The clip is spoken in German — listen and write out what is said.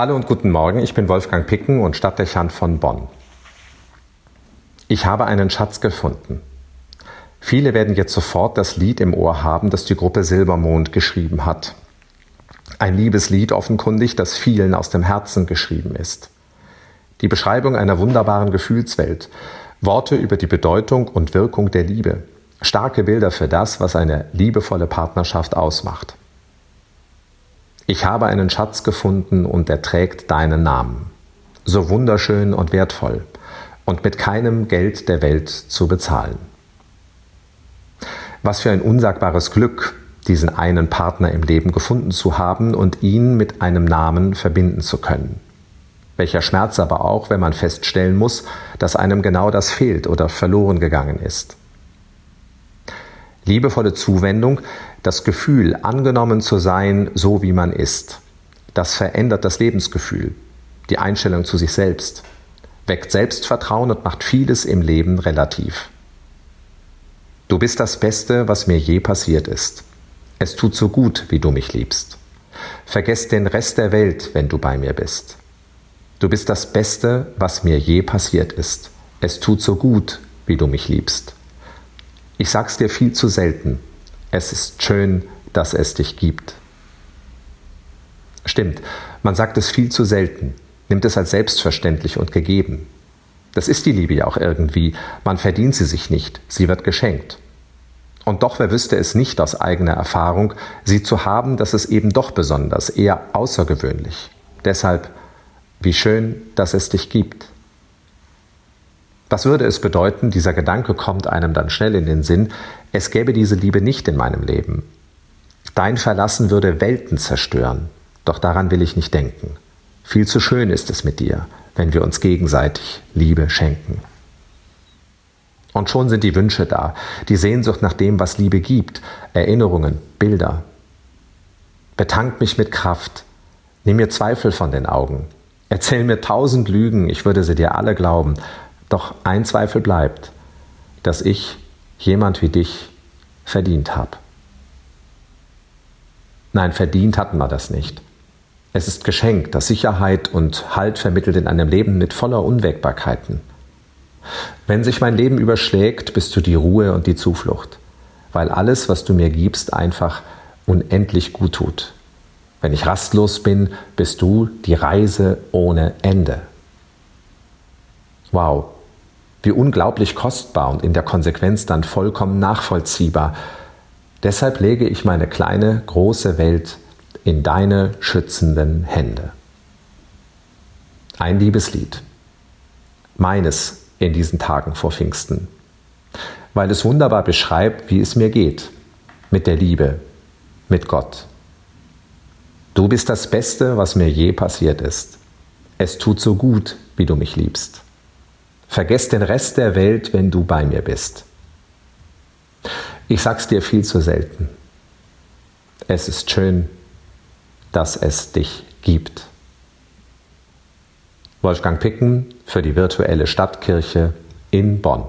Hallo und guten Morgen, ich bin Wolfgang Picken und Stadtdechant von Bonn. Ich habe einen Schatz gefunden. Viele werden jetzt sofort das Lied im Ohr haben, das die Gruppe Silbermond geschrieben hat. Ein Liebeslied offenkundig, das vielen aus dem Herzen geschrieben ist. Die Beschreibung einer wunderbaren Gefühlswelt, Worte über die Bedeutung und Wirkung der Liebe, starke Bilder für das, was eine liebevolle Partnerschaft ausmacht. Ich habe einen Schatz gefunden und er trägt deinen Namen. So wunderschön und wertvoll und mit keinem Geld der Welt zu bezahlen. Was für ein unsagbares Glück, diesen einen Partner im Leben gefunden zu haben und ihn mit einem Namen verbinden zu können. Welcher Schmerz aber auch, wenn man feststellen muss, dass einem genau das fehlt oder verloren gegangen ist. Liebevolle Zuwendung, das Gefühl, angenommen zu sein, so wie man ist. Das verändert das Lebensgefühl, die Einstellung zu sich selbst, weckt Selbstvertrauen und macht vieles im Leben relativ. Du bist das Beste, was mir je passiert ist. Es tut so gut, wie du mich liebst. Vergess den Rest der Welt, wenn du bei mir bist. Du bist das Beste, was mir je passiert ist. Es tut so gut, wie du mich liebst. Ich sag's dir viel zu selten. Es ist schön, dass es dich gibt. Stimmt, man sagt es viel zu selten, nimmt es als selbstverständlich und gegeben. Das ist die Liebe ja auch irgendwie. Man verdient sie sich nicht, sie wird geschenkt. Und doch, wer wüsste es nicht aus eigener Erfahrung, sie zu haben, das ist eben doch besonders, eher außergewöhnlich. Deshalb, wie schön, dass es dich gibt. Was würde es bedeuten, dieser Gedanke kommt einem dann schnell in den Sinn, es gäbe diese Liebe nicht in meinem Leben. Dein Verlassen würde Welten zerstören, doch daran will ich nicht denken. Viel zu schön ist es mit dir, wenn wir uns gegenseitig Liebe schenken. Und schon sind die Wünsche da, die Sehnsucht nach dem, was Liebe gibt, Erinnerungen, Bilder. Betank mich mit Kraft, nimm mir Zweifel von den Augen, erzähl mir tausend Lügen, ich würde sie dir alle glauben, doch ein Zweifel bleibt, dass ich jemand wie dich verdient habe. Nein, verdient hatten wir das nicht. Es ist Geschenk, das Sicherheit und Halt vermittelt in einem Leben mit voller Unwägbarkeiten. Wenn sich mein Leben überschlägt, bist du die Ruhe und die Zuflucht, weil alles, was du mir gibst, einfach unendlich gut tut. Wenn ich rastlos bin, bist du die Reise ohne Ende. Wow, wie unglaublich kostbar und in der Konsequenz dann vollkommen nachvollziehbar. Deshalb lege ich meine kleine, große Welt in deine schützenden Hände. Ein Liebeslied. Meines in diesen Tagen vor Pfingsten. Weil es wunderbar beschreibt, wie es mir geht. Mit der Liebe. Mit Gott. Du bist das Beste, was mir je passiert ist. Es tut so gut, wie du mich liebst. Vergess den Rest der Welt, wenn du bei mir bist. Ich sag's dir viel zu selten. Es ist schön, dass es dich gibt. Wolfgang Picken für die virtuelle Stadtkirche in Bonn.